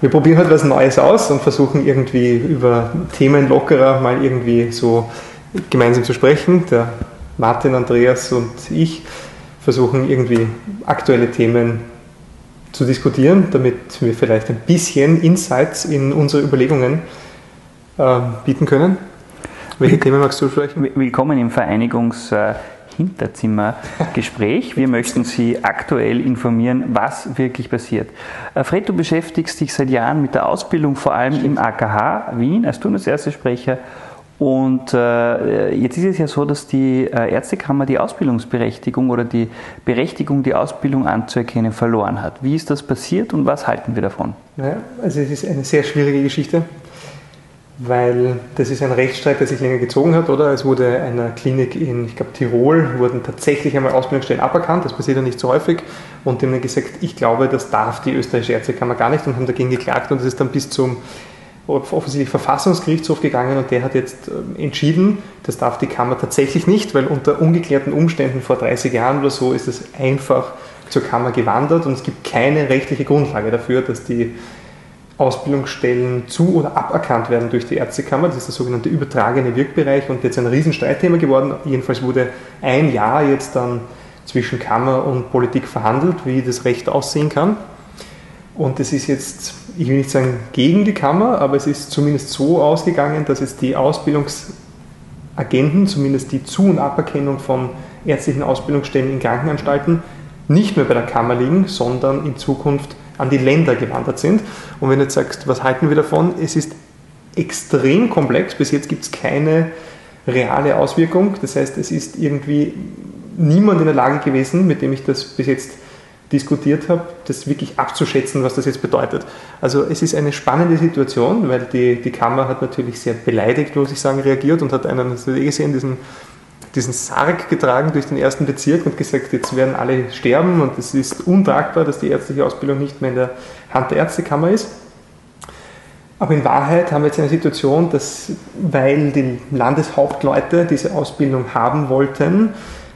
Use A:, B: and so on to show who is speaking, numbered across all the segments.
A: wir probieren halt was Neues aus und versuchen irgendwie über Themen lockerer mal irgendwie so gemeinsam zu sprechen. Der Martin, Andreas und ich versuchen irgendwie aktuelle Themen zu diskutieren, damit wir vielleicht ein bisschen Insights in unsere Überlegungen äh, bieten können.
B: Welche Themen magst du sprechen? Willkommen im Vereinigungs- äh, Hinterzimmergespräch. Wir möchten Sie aktuell informieren, was wirklich passiert. Äh, Fred, du beschäftigst dich seit Jahren mit der Ausbildung, vor allem im AKH Wien als Sprecher. Und äh, jetzt ist es ja so, dass die äh, Ärztekammer die Ausbildungsberechtigung oder die Berechtigung, die Ausbildung anzuerkennen, verloren hat. Wie ist das passiert und was halten wir davon?
A: Naja, also es ist eine sehr schwierige Geschichte weil das ist ein Rechtsstreit, der sich länger gezogen hat, oder? Es wurde einer Klinik in, ich glaube, Tirol, wurden tatsächlich einmal Ausbildungsstellen aberkannt, das passiert ja nicht so häufig, und die haben gesagt, ich glaube, das darf die österreichische Ärztekammer gar nicht und haben dagegen geklagt. Und es ist dann bis zum offensichtlich Verfassungsgerichtshof gegangen und der hat jetzt ähm, entschieden, das darf die Kammer tatsächlich nicht, weil unter ungeklärten Umständen vor 30 Jahren oder so ist es einfach zur Kammer gewandert und es gibt keine rechtliche Grundlage dafür, dass die Ausbildungsstellen zu- oder aberkannt werden durch die Ärztekammer. Das ist der sogenannte übertragene Wirkbereich und jetzt ein Riesenstreitthema geworden. Jedenfalls wurde ein Jahr jetzt dann zwischen Kammer und Politik verhandelt, wie das Recht aussehen kann. Und es ist jetzt, ich will nicht sagen gegen die Kammer, aber es ist zumindest so ausgegangen, dass jetzt die Ausbildungsagenten, zumindest die Zu- und Aberkennung von ärztlichen Ausbildungsstellen in Krankenanstalten, nicht mehr bei der Kammer liegen, sondern in Zukunft an die Länder gewandert sind. Und wenn du jetzt sagst, was halten wir davon? Es ist extrem komplex. Bis jetzt gibt es keine reale Auswirkung. Das heißt, es ist irgendwie niemand in der Lage gewesen, mit dem ich das bis jetzt diskutiert habe, das wirklich abzuschätzen, was das jetzt bedeutet. Also es ist eine spannende Situation, weil die, die Kammer hat natürlich sehr beleidigt, muss ich sagen, reagiert und hat einen, du eh gesehen, diesen diesen Sarg getragen durch den ersten Bezirk und gesagt, jetzt werden alle sterben und es ist untragbar, dass die ärztliche Ausbildung nicht mehr in der Hand der Ärztekammer ist. Aber in Wahrheit haben wir jetzt eine Situation, dass, weil die Landeshauptleute diese Ausbildung haben wollten,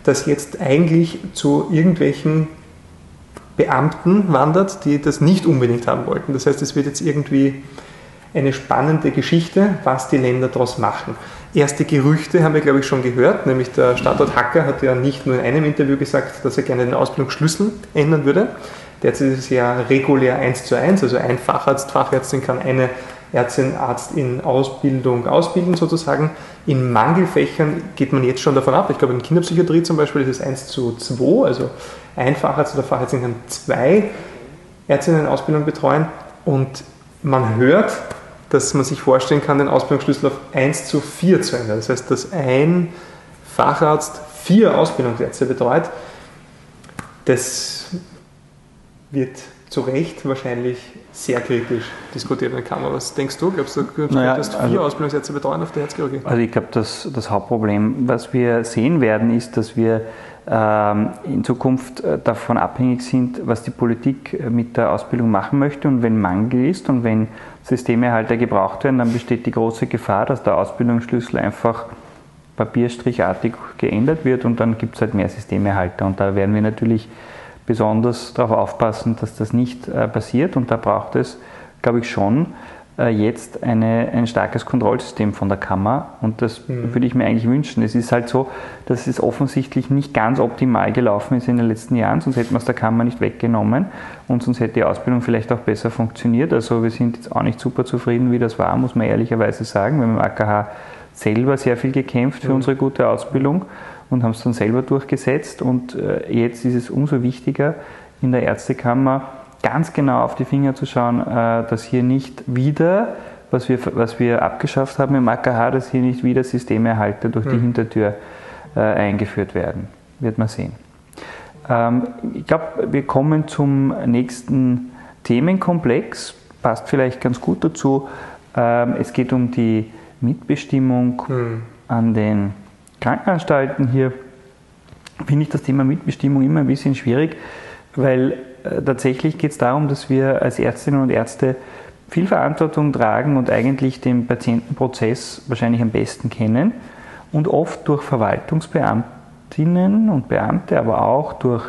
A: dass jetzt eigentlich zu irgendwelchen Beamten wandert, die das nicht unbedingt haben wollten. Das heißt, es wird jetzt irgendwie eine spannende Geschichte, was die Länder daraus machen. Erste Gerüchte haben wir, glaube ich, schon gehört, nämlich der Standort Hacker hat ja nicht nur in einem Interview gesagt, dass er gerne den Ausbildungsschlüssel ändern würde. Derzeit ist es ja regulär 1 zu 1, also ein Facharzt, Fachärztin kann eine Ärztin, Arzt in Ausbildung ausbilden sozusagen. In Mangelfächern geht man jetzt schon davon ab. Ich glaube, in Kinderpsychiatrie zum Beispiel ist es 1 zu 2, also ein Facharzt oder Fachärztin kann zwei Ärztinnen in Ausbildung betreuen. Und man hört, dass man sich vorstellen kann, den Ausbildungsschlüssel auf 1 zu 4 zu ändern. Das heißt, dass ein Facharzt vier Ausbildungsärzte betreut. Das wird zu Recht wahrscheinlich sehr kritisch diskutiert in der Kammer. Was denkst du? Glaubst du, du naja, dass vier also, Ausbildungsärzte betreuen auf der Herzchirurgie?
B: Also ich glaube, das, das Hauptproblem, was wir sehen werden, ist, dass wir ähm, in Zukunft äh, davon abhängig sind, was die Politik äh, mit der Ausbildung machen möchte. Und wenn Mangel ist und wenn Systemerhalter gebraucht werden, dann besteht die große Gefahr, dass der Ausbildungsschlüssel einfach papierstrichartig geändert wird und dann gibt es halt mehr Systemerhalter. Und da werden wir natürlich besonders darauf aufpassen, dass das nicht äh, passiert. Und da braucht es, glaube ich, schon jetzt eine, ein starkes Kontrollsystem von der Kammer und das mhm. würde ich mir eigentlich wünschen. Es ist halt so, dass es offensichtlich nicht ganz optimal gelaufen ist in den letzten Jahren, sonst hätten wir es der Kammer nicht weggenommen und sonst hätte die Ausbildung vielleicht auch besser funktioniert. Also wir sind jetzt auch nicht super zufrieden, wie das war, muss man ehrlicherweise sagen. Wir haben im AKH selber sehr viel gekämpft für mhm. unsere gute Ausbildung und haben es dann selber durchgesetzt und äh, jetzt ist es umso wichtiger in der Ärztekammer, ganz genau auf die Finger zu schauen, äh, dass hier nicht wieder, was wir, was wir abgeschafft haben im AKH, dass hier nicht wieder Systemerhalte durch die hm. Hintertür äh, eingeführt werden. Wird man sehen. Ähm, ich glaube, wir kommen zum nächsten Themenkomplex. Passt vielleicht ganz gut dazu. Ähm, es geht um die Mitbestimmung hm. an den Krankenanstalten. Hier finde ich das Thema Mitbestimmung immer ein bisschen schwierig, weil tatsächlich geht es darum, dass wir als Ärztinnen und Ärzte viel Verantwortung tragen und eigentlich den Patientenprozess wahrscheinlich am besten kennen und oft durch Verwaltungsbeamtinnen und Beamte, aber auch durch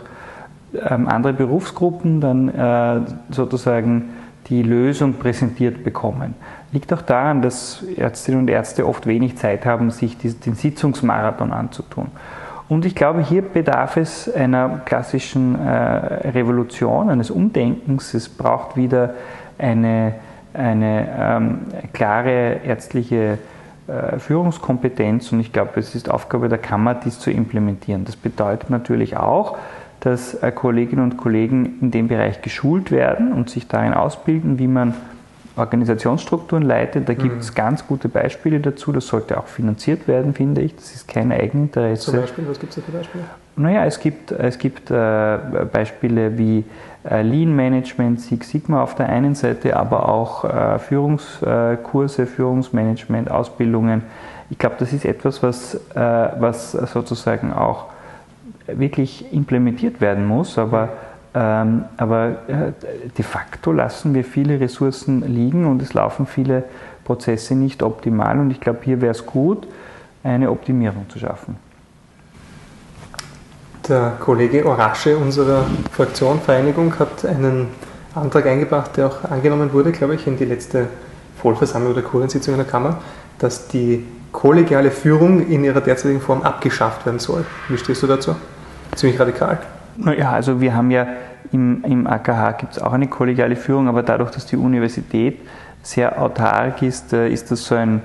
B: ähm, andere Berufsgruppen dann äh, sozusagen die Lösung präsentiert bekommen. Liegt auch daran, dass Ärztinnen und Ärzte oft wenig Zeit haben, sich den Sitzungsmarathon anzutun. Und ich glaube, hier bedarf es einer klassischen äh, Revolution, eines Umdenkens. Es braucht wieder eine, eine ähm, klare ärztliche äh, Führungskompetenz und ich glaube, es ist Aufgabe der Kammer, dies zu implementieren. Das bedeutet natürlich auch, dass äh, Kolleginnen und Kollegen in dem Bereich geschult werden und sich darin ausbilden, wie man Organisationsstrukturen leitet. Da gibt es mhm. ganz gute Beispiele dazu. Das sollte auch finanziert werden, finde ich. Das ist kein Eigeninteresse. Zum Beispiel, was gibt es da für Beispiele? Naja, es gibt, es gibt äh, Beispiele wie äh, Lean Management, Six Sigma auf der einen Seite, aber auch äh, Führungskurse, Führungsmanagement, Ausbildungen. Ich glaube, das ist etwas, was, äh, was sozusagen auch wirklich implementiert werden muss, aber ähm, aber äh, de facto lassen wir viele Ressourcen liegen und es laufen viele Prozesse nicht optimal. Und ich glaube, hier wäre es gut, eine Optimierung zu schaffen.
A: Der Kollege Orasche unserer Fraktion Vereinigung hat einen Antrag eingebracht, der auch angenommen wurde, glaube ich, in die letzte Vollversammlung oder Kuriensitzung in der Kammer, dass die kollegiale Führung in ihrer derzeitigen Form abgeschafft werden soll. Wie stehst du dazu? Ziemlich radikal.
B: Ja, also wir haben ja im, im AKH gibt es auch eine kollegiale Führung, aber dadurch, dass die Universität sehr autark ist, äh, ist das so ein,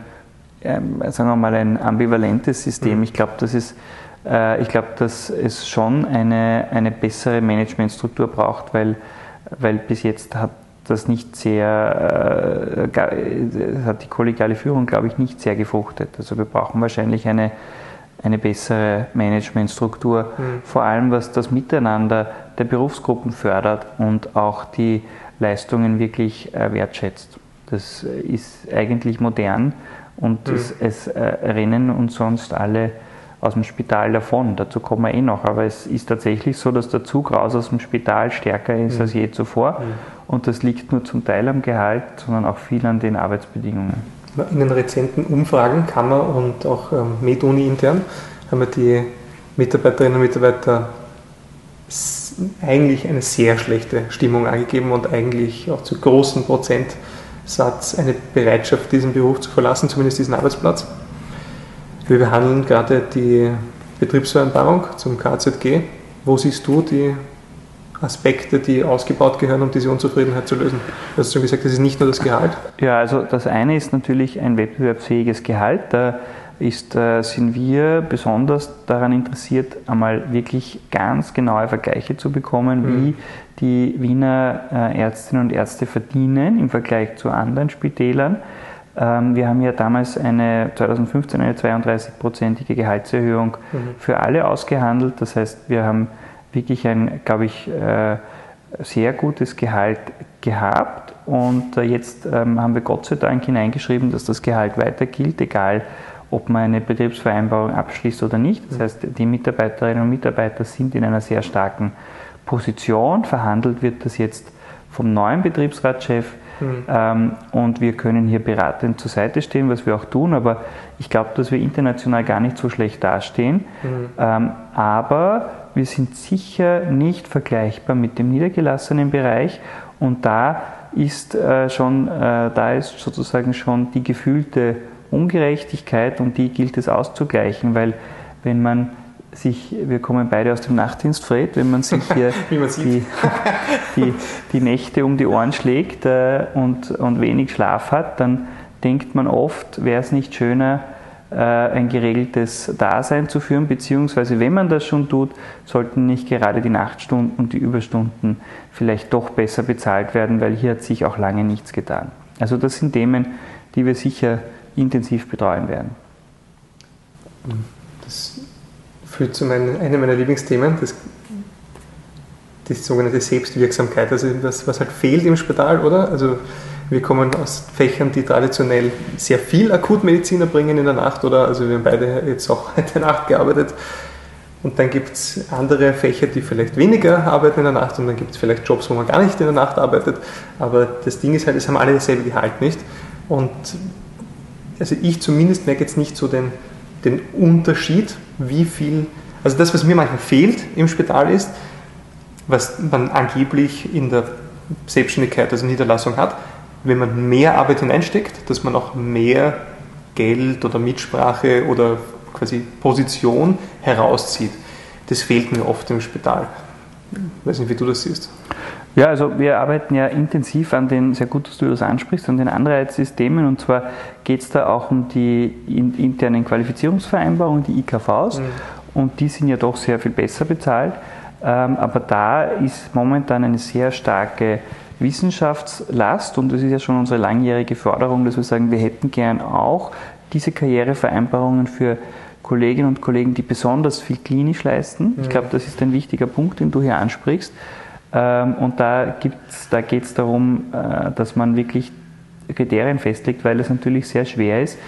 B: ähm, sagen wir mal, ein ambivalentes System. Mhm. Ich glaube, dass es äh, ich glaube, dass es schon eine, eine bessere Managementstruktur braucht, weil, weil bis jetzt hat das nicht sehr, äh, hat die kollegiale Führung, glaube ich, nicht sehr gefruchtet. Also wir brauchen wahrscheinlich eine eine bessere Managementstruktur, mhm. vor allem was das Miteinander der Berufsgruppen fördert und auch die Leistungen wirklich äh, wertschätzt. Das ist eigentlich modern und mhm. es, es äh, rennen uns sonst alle aus dem Spital davon. Dazu kommen wir eh noch. Aber es ist tatsächlich so, dass der Zug raus aus dem Spital stärker ist mhm. als je zuvor. Mhm. Und das liegt nur zum Teil am Gehalt, sondern auch viel an den Arbeitsbedingungen
A: in den rezenten Umfragen, Kammer und auch ähm, MedUni intern, haben wir die Mitarbeiterinnen und Mitarbeiter eigentlich eine sehr schlechte Stimmung angegeben und eigentlich auch zu großen Prozentsatz eine Bereitschaft, diesen Beruf zu verlassen, zumindest diesen Arbeitsplatz. Wir behandeln gerade die Betriebsvereinbarung zum KZG. Wo siehst du die Aspekte, die ausgebaut gehören, um diese Unzufriedenheit zu lösen? Du hast schon gesagt, das ist nicht nur das Gehalt.
B: Ja, also das eine ist natürlich ein wettbewerbsfähiges Gehalt. Da ist, äh, sind wir besonders daran interessiert, einmal wirklich ganz genaue Vergleiche zu bekommen, mhm. wie die Wiener äh, Ärztinnen und Ärzte verdienen im Vergleich zu anderen Spitälern. Ähm, wir haben ja damals eine 2015 eine 32-prozentige Gehaltserhöhung mhm. für alle ausgehandelt. Das heißt, wir haben wirklich ein, glaube ich, äh, sehr gutes Gehalt gehabt und äh, jetzt ähm, haben wir Gott sei Dank hineingeschrieben, dass das Gehalt weiter gilt, egal ob man eine Betriebsvereinbarung abschließt oder nicht. Das heißt, die Mitarbeiterinnen und Mitarbeiter sind in einer sehr starken Position. Verhandelt wird das jetzt vom neuen Betriebsratschef. Mhm. Ähm, und wir können hier beratend zur Seite stehen, was wir auch tun, aber ich glaube, dass wir international gar nicht so schlecht dastehen. Mhm. Ähm, aber wir sind sicher nicht vergleichbar mit dem niedergelassenen Bereich und da ist äh, schon, äh, da ist sozusagen schon die gefühlte Ungerechtigkeit und die gilt es auszugleichen, weil wenn man sich, wir kommen beide aus dem Nachtdienst, Fred, wenn man sich hier man die, die, die, Nächte um die Ohren schlägt äh, und, und wenig Schlaf hat, dann denkt man oft, wäre es nicht schöner, äh, ein geregeltes Dasein zu führen, beziehungsweise wenn man das schon tut, sollten nicht gerade die Nachtstunden und die Überstunden vielleicht doch besser bezahlt werden, weil hier hat sich auch lange nichts getan. Also das sind Themen, die wir sicher intensiv betreuen werden.
A: Das führt zu mein, einem meiner Lieblingsthemen, das, die sogenannte Selbstwirksamkeit, also das, was halt fehlt im Spital, oder? Also wir kommen aus Fächern, die traditionell sehr viel Akutmedizin erbringen in der Nacht, oder? Also wir haben beide jetzt auch in der Nacht gearbeitet. Und dann gibt es andere Fächer, die vielleicht weniger arbeiten in der Nacht und dann gibt es vielleicht Jobs, wo man gar nicht in der Nacht arbeitet. Aber das Ding ist halt, es haben alle dasselbe Gehalt nicht. Und also ich zumindest merke jetzt nicht so den, den Unterschied, wie viel, also das, was mir manchmal fehlt im Spital ist, was man angeblich in der Selbstständigkeit, also Niederlassung hat, wenn man mehr Arbeit hineinsteckt, dass man auch mehr Geld oder Mitsprache oder quasi Position herauszieht. Das fehlt mir oft im Spital. Ich weiß nicht, wie du das siehst.
B: Ja, also wir arbeiten ja intensiv an den, sehr gut, dass du das ansprichst, an den Anreizsystemen und zwar geht es da auch um die internen Qualifizierungsvereinbarungen, die IKVs mhm. und die sind ja doch sehr viel besser bezahlt, ähm, aber da ist momentan eine sehr starke Wissenschaftslast und das ist ja schon unsere langjährige Forderung, dass wir sagen, wir hätten gern auch diese Karrierevereinbarungen für Kolleginnen und Kollegen, die besonders viel klinisch leisten. Ich mhm. glaube, das ist ein wichtiger Punkt, den du hier ansprichst. Ähm, und da, da geht es darum, äh, dass man wirklich Kriterien festlegt, weil es natürlich sehr schwer ist,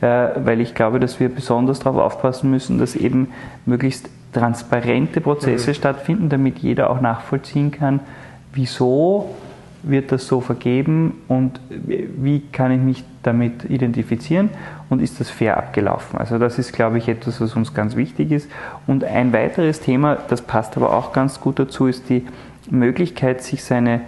B: äh, weil ich glaube, dass wir besonders darauf aufpassen müssen, dass eben möglichst transparente Prozesse mhm. stattfinden, damit jeder auch nachvollziehen kann, wieso wird das so vergeben und wie kann ich mich damit identifizieren und ist das fair abgelaufen. Also das ist, glaube ich, etwas, was uns ganz wichtig ist. Und ein weiteres Thema, das passt aber auch ganz gut dazu, ist die Möglichkeit, sich seine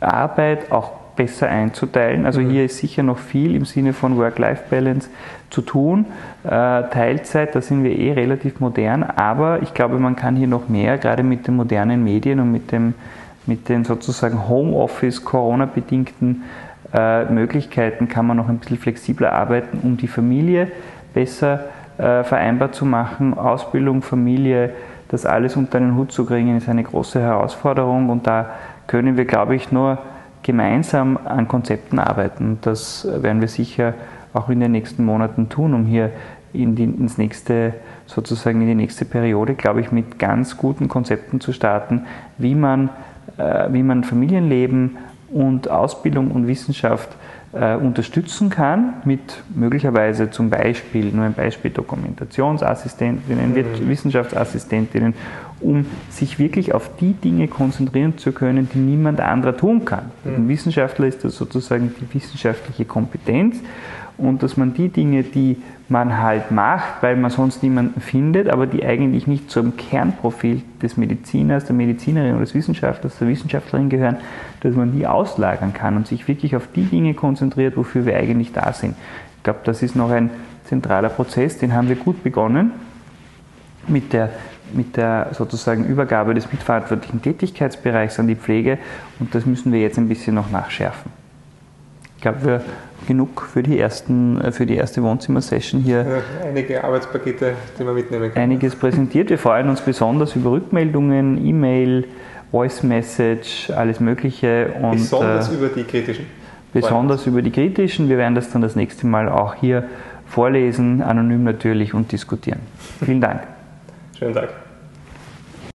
B: Arbeit auch besser einzuteilen. Also mhm. hier ist sicher noch viel im Sinne von Work-Life-Balance zu tun. Äh, Teilzeit, da sind wir eh relativ modern, aber ich glaube, man kann hier noch mehr, gerade mit den modernen Medien und mit dem mit den sozusagen Homeoffice, Corona-bedingten äh, Möglichkeiten kann man noch ein bisschen flexibler arbeiten, um die Familie besser äh, vereinbar zu machen. Ausbildung, Familie, das alles unter einen Hut zu kriegen, ist eine große Herausforderung und da können wir, glaube ich, nur gemeinsam an Konzepten arbeiten. Das werden wir sicher auch in den nächsten Monaten tun, um hier in die, ins nächste, sozusagen in die nächste Periode, glaube ich, mit ganz guten Konzepten zu starten, wie man äh, wie man Familienleben und Ausbildung und Wissenschaft äh, unterstützen kann mit möglicherweise zum Beispiel, nur ein Beispiel, Dokumentationsassistentinnen, mhm. Wissenschaftsassistentinnen, um sich wirklich auf die Dinge konzentrieren zu können, die niemand anderer tun kann. Mhm. Ein Wissenschaftler ist das sozusagen die wissenschaftliche Kompetenz und dass man die Dinge, die man halt macht, weil man sonst niemanden findet, aber die eigentlich nicht zum Kernprofil des Mediziners, der Medizinerin oder des Wissenschaftlers, der Wissenschaftlerin gehören, dass man die auslagern kann und sich wirklich auf die Dinge konzentriert, wofür wir eigentlich da sind. Ich glaube, das ist noch ein zentraler Prozess, den haben wir gut begonnen mit der mit der sozusagen Übergabe des mitverantwortlichen Tätigkeitsbereichs an die Pflege und das müssen wir jetzt ein bisschen noch nachschärfen. Ich glaube, wir genug für die, ersten, äh, für die erste Wohnzimmer-Session hier.
A: Einige Arbeitspakete, die man mitnehmen kann.
B: Einiges präsentiert. Wir freuen uns besonders über Rückmeldungen, E-Mail, Voice Message, alles Mögliche.
A: Und, besonders äh, über die kritischen.
B: Besonders über die kritischen. Wir werden das dann das nächste Mal auch hier vorlesen, anonym natürlich und diskutieren. Vielen Dank.
A: Schönen Tag.